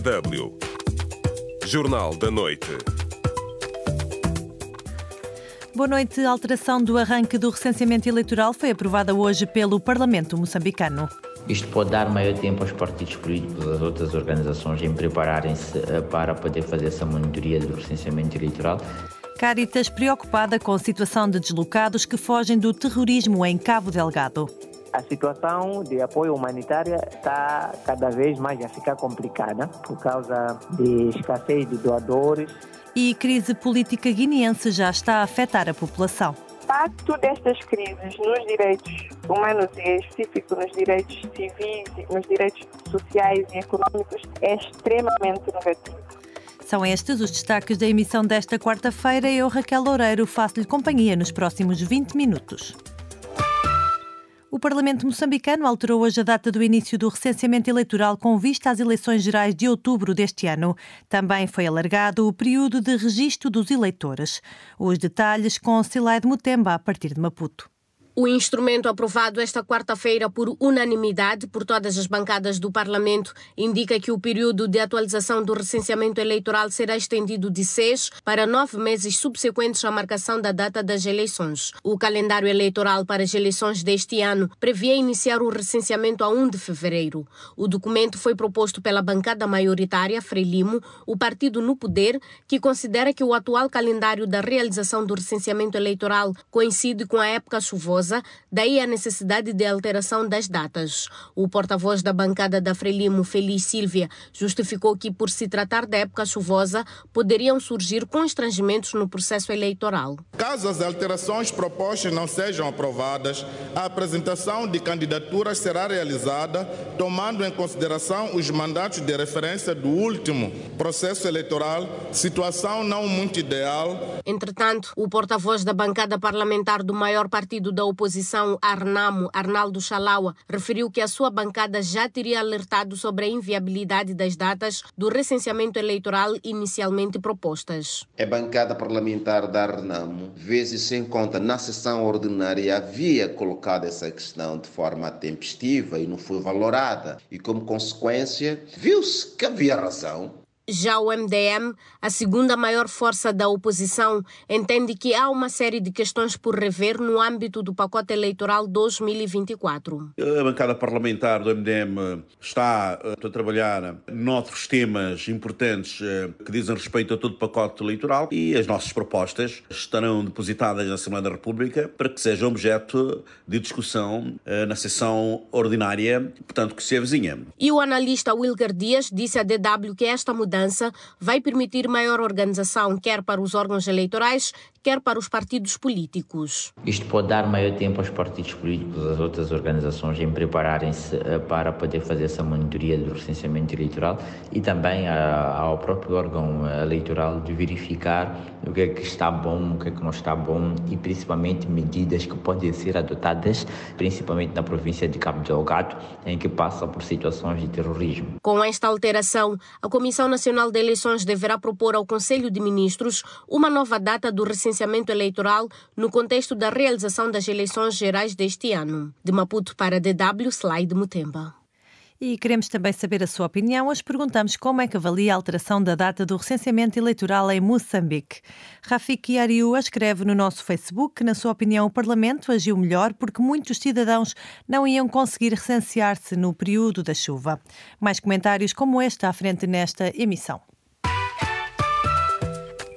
DW Jornal da Noite. Boa noite. A alteração do arranque do recenseamento eleitoral foi aprovada hoje pelo Parlamento moçambicano. Isto pode dar maior tempo aos partidos políticos, às outras organizações em prepararem-se eh, para poder fazer essa monitoria do recenseamento eleitoral. Caritas preocupada com a situação de deslocados que fogem do terrorismo em Cabo Delgado. A situação de apoio humanitário está cada vez mais a ficar complicada por causa de escassez de doadores. E crise política guineense já está a afetar a população. O impacto destas crises nos direitos humanos e em específico nos direitos civis, nos direitos sociais e econômicos é extremamente negativo. São estes os destaques da emissão desta quarta-feira. Eu, Raquel Loureiro, faço-lhe companhia nos próximos 20 minutos. O Parlamento moçambicano alterou hoje a data do início do recenseamento eleitoral com vista às eleições gerais de outubro deste ano. Também foi alargado o período de registro dos eleitores. Os detalhes com Silaide Mutemba, a partir de Maputo. O instrumento aprovado esta quarta-feira por unanimidade por todas as bancadas do Parlamento indica que o período de atualização do recenseamento eleitoral será estendido de seis para nove meses subsequentes à marcação da data das eleições. O calendário eleitoral para as eleições deste ano previa iniciar o recenseamento a 1 de fevereiro. O documento foi proposto pela bancada maioritária Frelimo, o partido no poder, que considera que o atual calendário da realização do recenseamento eleitoral coincide com a época chuvosa daí a necessidade de alteração das datas. O porta-voz da bancada da Frelimo, Feliz Silvia, justificou que, por se tratar da época chuvosa, poderiam surgir constrangimentos no processo eleitoral. Caso as alterações propostas não sejam aprovadas, a apresentação de candidaturas será realizada tomando em consideração os mandatos de referência do último processo eleitoral, situação não muito ideal. Entretanto, o porta-voz da bancada parlamentar do maior partido da oposição, Arnamo, Arnaldo Chalaua, referiu que a sua bancada já teria alertado sobre a inviabilidade das datas do recenseamento eleitoral inicialmente propostas. A bancada parlamentar da Arnamo, vezes sem conta na sessão ordinária, havia colocado essa questão de forma tempestiva e não foi valorada. E como consequência, viu-se que havia razão já o MDM, a segunda maior força da oposição, entende que há uma série de questões por rever no âmbito do pacote eleitoral 2024. A bancada parlamentar do MDM está eh, a trabalhar noutros temas importantes eh, que dizem respeito a todo o pacote eleitoral e as nossas propostas estarão depositadas na Assembleia da República para que sejam objeto de discussão eh, na sessão ordinária, portanto, que se avizinha. E o analista Wilker Dias disse à DW que esta mudança mudança vai permitir maior organização, quer para os órgãos eleitorais, quer para os partidos políticos. Isto pode dar maior tempo aos partidos políticos, às outras organizações em prepararem-se eh, para poder fazer essa monitoria do recenseamento eleitoral e também ao próprio órgão eh, eleitoral de verificar o que é que está bom, o que é que não está bom e principalmente medidas que podem ser adotadas, principalmente na província de Cabo Delgado, em que passa por situações de terrorismo. Com esta alteração, a Comissão Nacional de Eleições deverá propor ao Conselho de Ministros uma nova data do recenseamento eleitoral no contexto da realização das eleições gerais deste ano. De Maputo para DW, Slide Mutemba. E queremos também saber a sua opinião. Hoje perguntamos como é que avalia a alteração da data do recenseamento eleitoral em Moçambique. Rafik Yariu escreve no nosso Facebook que, na sua opinião, o Parlamento agiu melhor porque muitos cidadãos não iam conseguir recensear-se no período da chuva. Mais comentários como este à frente nesta emissão.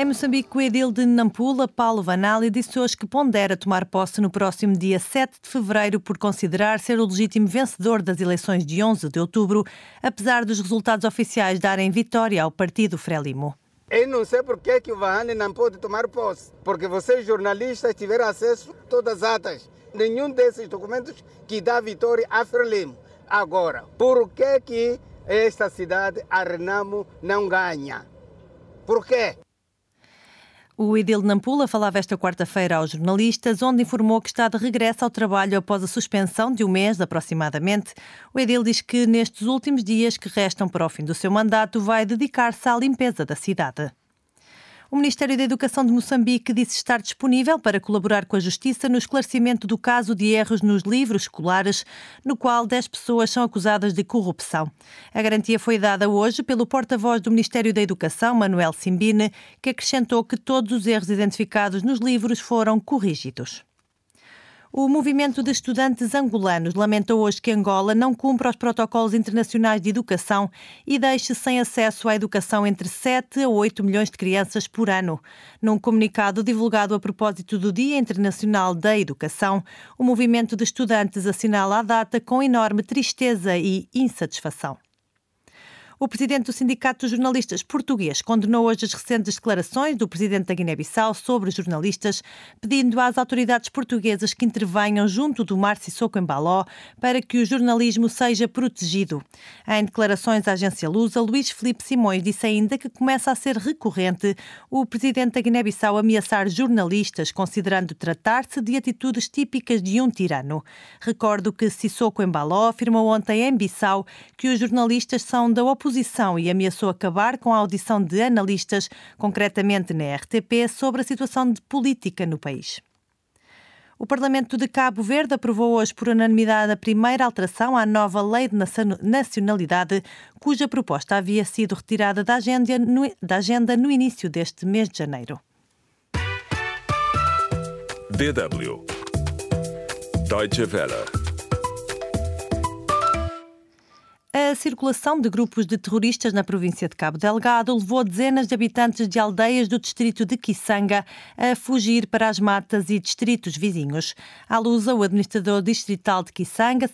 Em Moçambique, o edil de Nampula, Paulo Vanali, disse hoje que pondera tomar posse no próximo dia 7 de fevereiro por considerar ser o legítimo vencedor das eleições de 11 de outubro, apesar dos resultados oficiais darem vitória ao partido Frelimo. Eu não sei por que, que o Vahane não pode tomar posse, porque vocês jornalistas tiveram acesso a todas as atas. Nenhum desses documentos que dá vitória a Frelimo. Agora, por que, que esta cidade, a Renamo, não ganha? Por quê? O Edil Nampula falava esta quarta-feira aos jornalistas, onde informou que está de regresso ao trabalho após a suspensão de um mês aproximadamente. O Edil diz que nestes últimos dias que restam para o fim do seu mandato vai dedicar-se à limpeza da cidade. O Ministério da Educação de Moçambique disse estar disponível para colaborar com a Justiça no esclarecimento do caso de erros nos livros escolares, no qual 10 pessoas são acusadas de corrupção. A garantia foi dada hoje pelo porta-voz do Ministério da Educação, Manuel Simbine, que acrescentou que todos os erros identificados nos livros foram corrigidos. O movimento de estudantes angolanos lamenta hoje que Angola não cumpra os protocolos internacionais de educação e deixe sem acesso à educação entre 7 a 8 milhões de crianças por ano. Num comunicado divulgado a propósito do Dia Internacional da Educação, o movimento de estudantes assinala a data com enorme tristeza e insatisfação. O presidente do Sindicato dos Jornalistas Português condenou hoje as recentes declarações do presidente da Guiné-Bissau sobre jornalistas, pedindo às autoridades portuguesas que intervenham junto do Mar Sissoko em Baló para que o jornalismo seja protegido. Em declarações à agência Lusa, Luís Felipe Simões disse ainda que começa a ser recorrente o presidente da Guiné-Bissau ameaçar jornalistas, considerando tratar-se de atitudes típicas de um tirano. Recordo que Sissoko Baló afirmou ontem em Bissau que os jornalistas são da oposição e ameaçou acabar com a audição de analistas, concretamente na RTP, sobre a situação de política no país. O Parlamento de Cabo Verde aprovou hoje por unanimidade a primeira alteração à nova Lei de Nacionalidade, cuja proposta havia sido retirada da agenda no, da agenda no início deste mês de janeiro. DW Deutsche Welle A circulação de grupos de terroristas na província de Cabo Delgado levou dezenas de habitantes de aldeias do distrito de Kisanga a fugir para as matas e distritos vizinhos. À luz, o administrador distrital de Kisanga,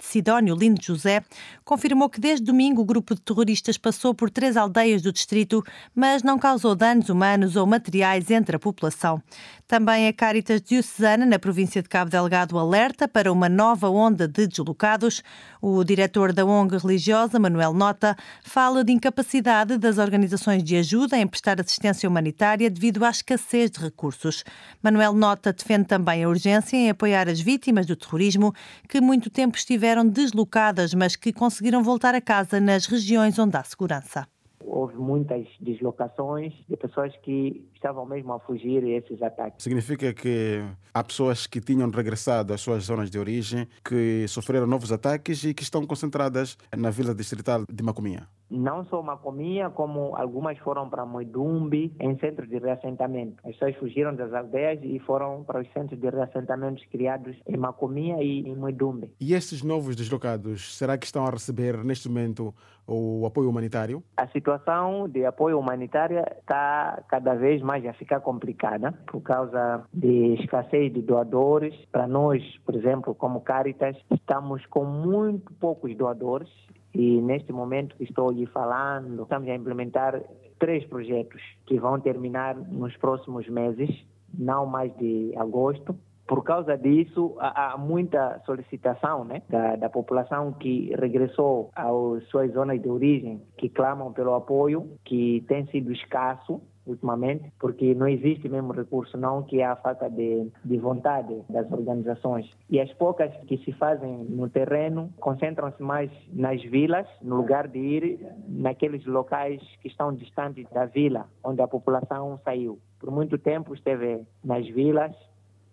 Sidónio Lindo José, confirmou que desde domingo o grupo de terroristas passou por três aldeias do distrito, mas não causou danos humanos ou materiais entre a população. Também a Caritas Diocesana, na província de Cabo Delgado, alerta para uma nova onda de deslocados. O diretor da ONG religiosa, Manuel Nota, fala de incapacidade das organizações de ajuda em prestar assistência humanitária devido à escassez de recursos. Manuel Nota defende também a urgência em apoiar as vítimas do terrorismo, que muito tempo estiveram deslocadas, mas que conseguiram voltar a casa nas regiões onde há segurança houve muitas deslocações de pessoas que estavam mesmo a fugir esses ataques. Significa que há pessoas que tinham regressado às suas zonas de origem, que sofreram novos ataques e que estão concentradas na vila distrital de Macomia? Não só Macomia, como algumas foram para Moidumbi, em centros de reassentamento. As pessoas fugiram das aldeias e foram para os centros de reassentamentos criados em Macomia e em Moidumbi. E estes novos deslocados, será que estão a receber neste momento o apoio humanitário? A situação de apoio humanitário está cada vez mais a ficar complicada por causa de escassez de doadores. Para nós, por exemplo, como Caritas, estamos com muito poucos doadores e neste momento que estou lhe falando, estamos a implementar três projetos que vão terminar nos próximos meses, não mais de agosto. Por causa disso, há, muita solicitação né, da, da, população que regressou às suas zonas de origem, que clamam pelo apoio, que tem sido escasso ultimamente, porque não existe mesmo recurso, não que há falta de, de vontade das organizações. E as poucas que se fazem no terreno concentram-se mais nas vilas, no lugar de ir naqueles locais que estão distantes da vila, onde a população saiu. Por muito tempo esteve nas vilas,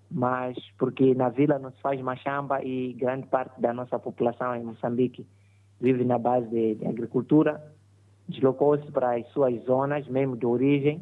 mas porque na vila não se faz machamba e grande parte da nossa população em Moçambique vive na base de, de agricultura deslocou-se para as suas zonas mesmo de origem,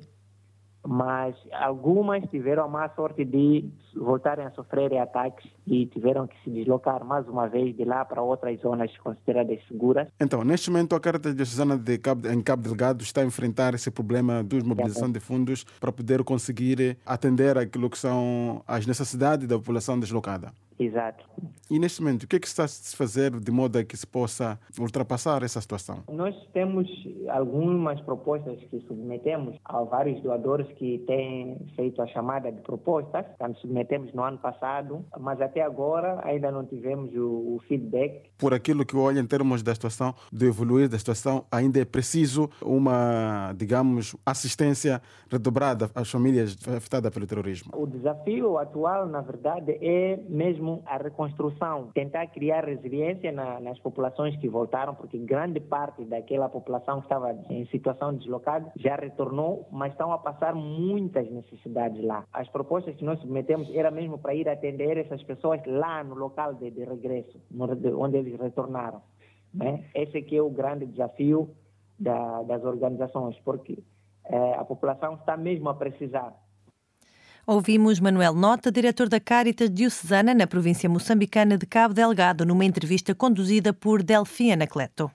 mas algumas tiveram a má sorte de voltarem a sofrer ataques e tiveram que se deslocar mais uma vez de lá para outras zonas consideradas seguras. Então, neste momento, a Carta Diocesana de Cabo, em Cabo Delgado está a enfrentar esse problema de mobilização de fundos para poder conseguir atender aquilo que são as necessidades da população deslocada. Exato. E neste momento, o que é que está a se fazer de modo a que se possa ultrapassar essa situação? Nós temos algumas propostas que submetemos a vários doadores que têm feito a chamada de propostas. Portanto, submetemos no ano passado, mas até agora ainda não tivemos o, o feedback. Por aquilo que olha em termos da situação, de evoluir da situação, ainda é preciso uma, digamos, assistência redobrada às famílias afetadas pelo terrorismo. O desafio atual, na verdade, é mesmo a reconstrução, tentar criar resiliência na, nas populações que voltaram, porque grande parte daquela população que estava em situação deslocada já retornou, mas estão a passar muitas necessidades lá. As propostas que nós submetemos era mesmo para ir atender essas pessoas lá no local de, de regresso, onde eles retornaram. Né? Esse aqui é o grande desafio da, das organizações, porque é, a população está mesmo a precisar. Ouvimos Manuel Nota, diretor da Caritas Diocesana na província moçambicana de Cabo Delgado, numa entrevista conduzida por Delfim Anacleto.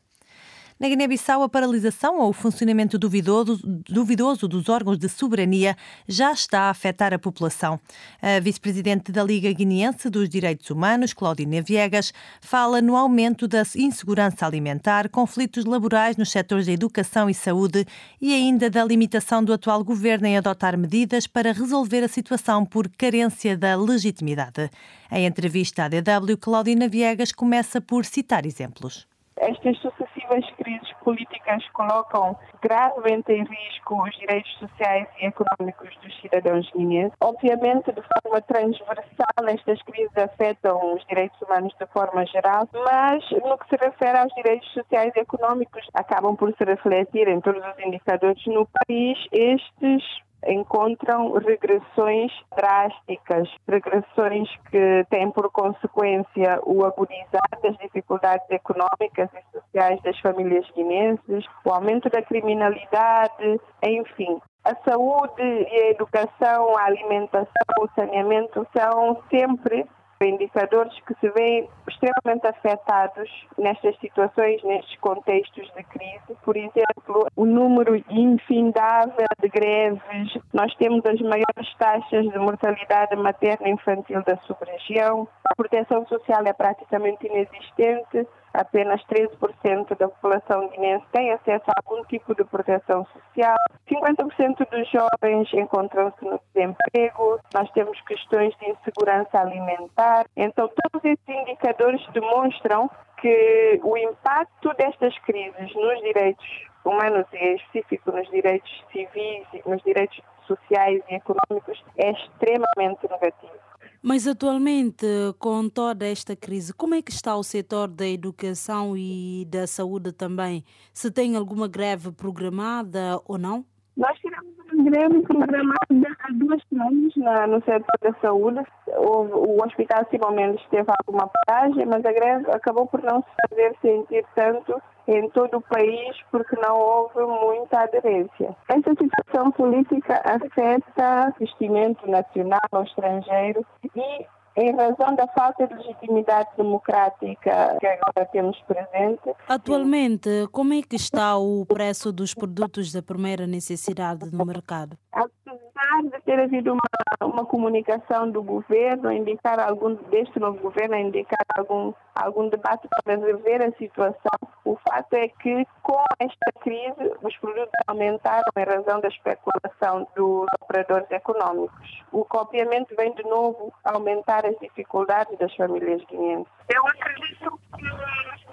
Na Guiné-Bissau, a paralisação ou o funcionamento duvidoso, duvidoso dos órgãos de soberania já está a afetar a população. A vice-presidente da Liga Guineense dos Direitos Humanos, Claudine Viegas, fala no aumento da insegurança alimentar, conflitos laborais nos setores da educação e saúde e ainda da limitação do atual governo em adotar medidas para resolver a situação por carência da legitimidade. Em entrevista à DW, Claudina Viegas começa por citar exemplos. Estas sucessivas crises políticas colocam gravemente em risco os direitos sociais e econômicos dos cidadãos guineenses. Obviamente, de forma transversal, estas crises afetam os direitos humanos de forma geral, mas no que se refere aos direitos sociais e econômicos, acabam por se refletir em todos os indicadores no país. Estes encontram regressões drásticas, regressões que têm por consequência o agudizar das dificuldades económicas e sociais das famílias guinenses, o aumento da criminalidade, enfim. A saúde e a educação, a alimentação, o saneamento são sempre indicadores que se veem extremamente afetados nestas situações, nestes contextos de crise. Por exemplo, o número infindável de greves. Nós temos as maiores taxas de mortalidade materna e infantil da sub-região. A proteção social é praticamente inexistente apenas 13% da população guinense tem acesso a algum tipo de proteção social, 50% dos jovens encontram-se no desemprego, nós temos questões de insegurança alimentar. Então, todos esses indicadores demonstram que o impacto destas crises nos direitos humanos e em específico nos direitos civis, nos direitos sociais e econômicos é extremamente negativo. Mas atualmente, com toda esta crise, como é que está o setor da educação e da saúde também? Se tem alguma greve programada ou não? Nós tivemos uma greve programada há duas semanas na, no setor da saúde. O, o Hospital Simão Mendes teve alguma paragem, mas a greve acabou por não se fazer sentir tanto em todo o país porque não houve muita aderência. Esta situação política afeta o investimento nacional ou estrangeiro e em razão da falta de legitimidade democrática que agora temos presente. Atualmente, como é que está o preço dos produtos da primeira necessidade no mercado? Apesar de ter havido uma, uma comunicação do governo, indicar algum deste novo governo, indicar algum algum debate para rever a situação, o fato é que com esta crise os produtos aumentaram em razão da especulação dos operadores econômicos, o que obviamente vem de novo aumentar as dificuldades das famílias guineenses. Eu acredito que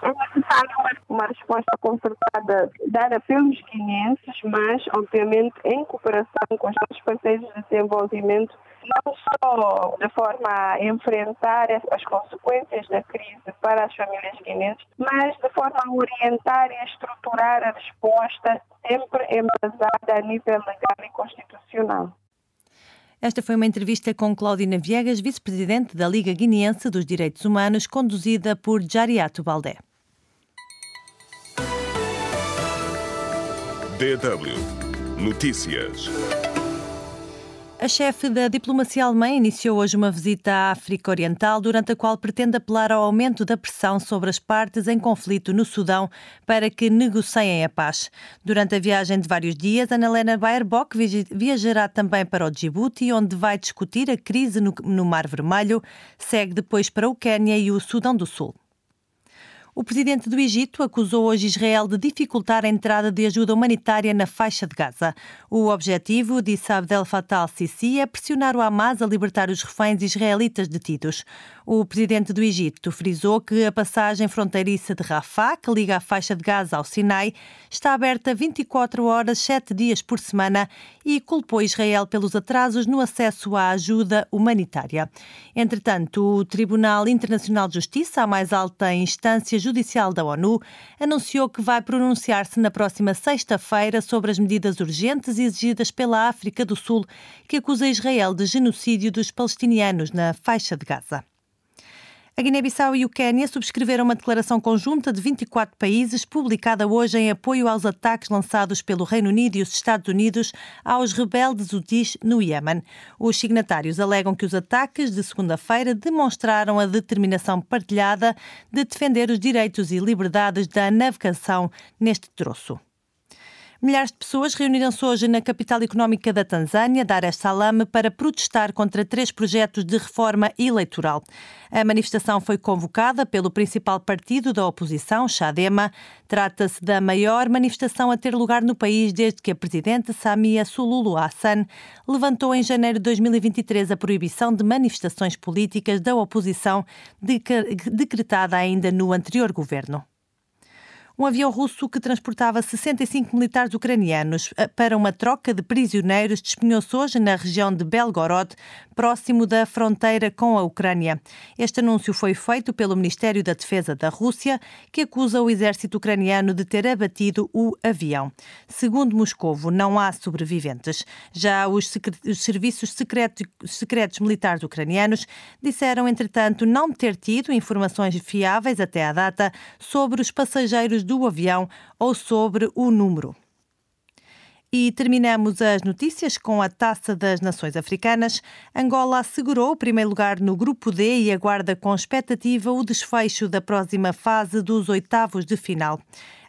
é necessário uma resposta concertada dada pelos guineenses, mas obviamente em cooperação com os nossos parceiros de desenvolvimento não só de forma a enfrentar as consequências da crise para as famílias guineenses, mas de forma a orientar e a estruturar a resposta sempre embasada a nível legal e constitucional. Esta foi uma entrevista com Claudina Viegas, vice-presidente da Liga Guineense dos Direitos Humanos, conduzida por Jariato Baldé. DW Notícias. A chefe da diplomacia alemã iniciou hoje uma visita à África Oriental, durante a qual pretende apelar ao aumento da pressão sobre as partes em conflito no Sudão para que negociem a paz. Durante a viagem de vários dias, Annalena Baerbock viajará também para o Djibouti, onde vai discutir a crise no, Mar Vermelho, segue depois para o Quênia e o Sudão do Sul. O presidente do Egito acusou hoje Israel de dificultar a entrada de ajuda humanitária na faixa de Gaza. O objetivo, disse Abdel Fattah al-Sisi, é pressionar o Hamas a libertar os reféns israelitas detidos. O presidente do Egito frisou que a passagem fronteiriça de Rafah, que liga a faixa de Gaza ao Sinai, está aberta 24 horas, 7 dias por semana e culpou Israel pelos atrasos no acesso à ajuda humanitária. Entretanto, o Tribunal Internacional de Justiça, a mais alta instância judicial da ONU, anunciou que vai pronunciar-se na próxima sexta-feira sobre as medidas urgentes exigidas pela África do Sul, que acusa Israel de genocídio dos palestinianos na faixa de Gaza. A Guiné-Bissau e o Quênia subscreveram uma declaração conjunta de 24 países, publicada hoje em apoio aos ataques lançados pelo Reino Unido e os Estados Unidos aos rebeldes Houthis no Iêmen. Os signatários alegam que os ataques de segunda-feira demonstraram a determinação partilhada de defender os direitos e liberdades da navegação neste troço. Milhares de pessoas reuniram-se hoje na capital económica da Tanzânia, Dar es Salaam, para protestar contra três projetos de reforma eleitoral. A manifestação foi convocada pelo principal partido da oposição, Chadema. Trata-se da maior manifestação a ter lugar no país desde que a presidente Samia Suluhu Hassan levantou em janeiro de 2023 a proibição de manifestações políticas da oposição decretada ainda no anterior governo um avião russo que transportava 65 militares ucranianos eh, para uma troca de prisioneiros despenhou-se hoje na região de Belgorod, próximo da fronteira com a Ucrânia. Este anúncio foi feito pelo Ministério da Defesa da Rússia, que acusa o exército ucraniano de ter abatido o avião. Segundo Moscovo, não há sobreviventes. Já os, os serviços secretos, secretos militares ucranianos disseram, entretanto, não ter tido informações fiáveis até à data sobre os passageiros do avião ou sobre o número. E terminamos as notícias com a Taça das Nações Africanas. Angola assegurou o primeiro lugar no Grupo D e aguarda com expectativa o desfecho da próxima fase dos oitavos de final.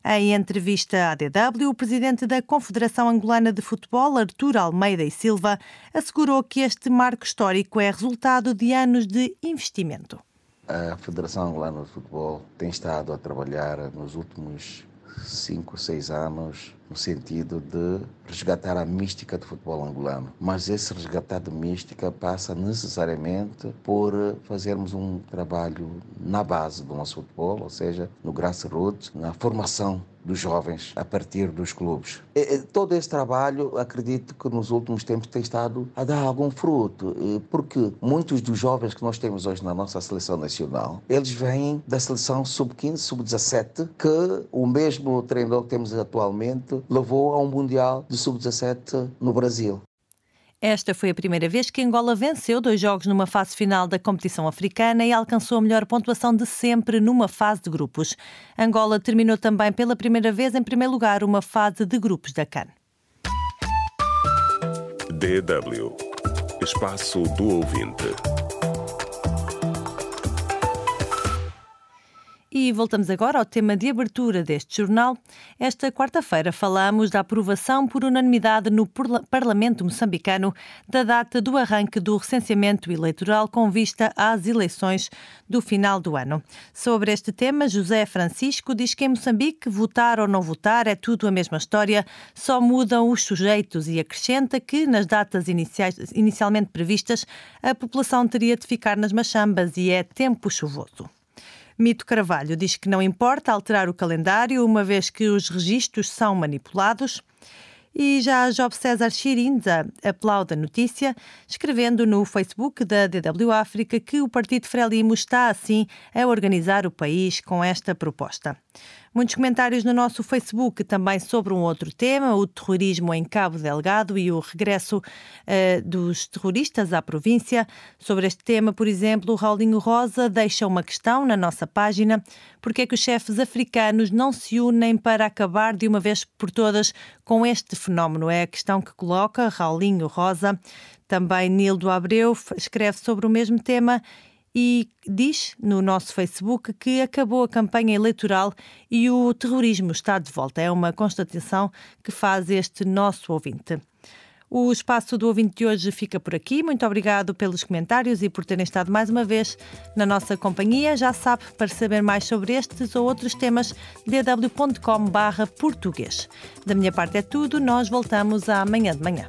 Em entrevista à DW, o presidente da Confederação Angolana de Futebol, Artur Almeida e Silva, assegurou que este marco histórico é resultado de anos de investimento. A Federação Angolana de Futebol tem estado a trabalhar nos últimos cinco, seis anos no sentido de resgatar a mística do futebol angolano. Mas esse resgatar de mística passa necessariamente por fazermos um trabalho na base do nosso futebol, ou seja, no grassroots, na formação dos jovens a partir dos clubes. E, todo esse trabalho, acredito que nos últimos tempos tem estado a dar algum fruto, porque muitos dos jovens que nós temos hoje na nossa seleção nacional, eles vêm da seleção sub-15, sub-17, que o mesmo treinador que temos atualmente levou a um Mundial de sub-17 no Brasil. Esta foi a primeira vez que Angola venceu dois jogos numa fase final da competição africana e alcançou a melhor pontuação de sempre numa fase de grupos. Angola terminou também pela primeira vez em primeiro lugar uma fase de grupos da CAN. DW Espaço do Ouvinte. E voltamos agora ao tema de abertura deste jornal. Esta quarta-feira falamos da aprovação por unanimidade no Parlamento moçambicano da data do arranque do recenseamento eleitoral com vista às eleições do final do ano. Sobre este tema, José Francisco diz que em Moçambique votar ou não votar é tudo a mesma história, só mudam os sujeitos e acrescenta que nas datas iniciais, inicialmente previstas a população teria de ficar nas machambas e é tempo chuvoso. Mito Carvalho diz que não importa alterar o calendário, uma vez que os registros são manipulados. E já Job César Chirinza aplaude a notícia, escrevendo no Facebook da DW África que o Partido Frelimo está, assim, a organizar o país com esta proposta. Muitos comentários no nosso Facebook também sobre um outro tema, o terrorismo em Cabo Delgado e o regresso uh, dos terroristas à província. Sobre este tema, por exemplo, o Raulinho Rosa deixa uma questão na nossa página: por que é que os chefes africanos não se unem para acabar de uma vez por todas com este fenómeno? É a questão que coloca Raulinho Rosa. Também Nildo Abreu escreve sobre o mesmo tema e diz no nosso Facebook que acabou a campanha eleitoral e o terrorismo está de volta. É uma constatação que faz este nosso ouvinte. O espaço do ouvinte de hoje fica por aqui. Muito obrigado pelos comentários e por terem estado mais uma vez na nossa companhia. Já sabe, para saber mais sobre estes ou outros temas, dw.com/português. Da minha parte é tudo. Nós voltamos amanhã de manhã.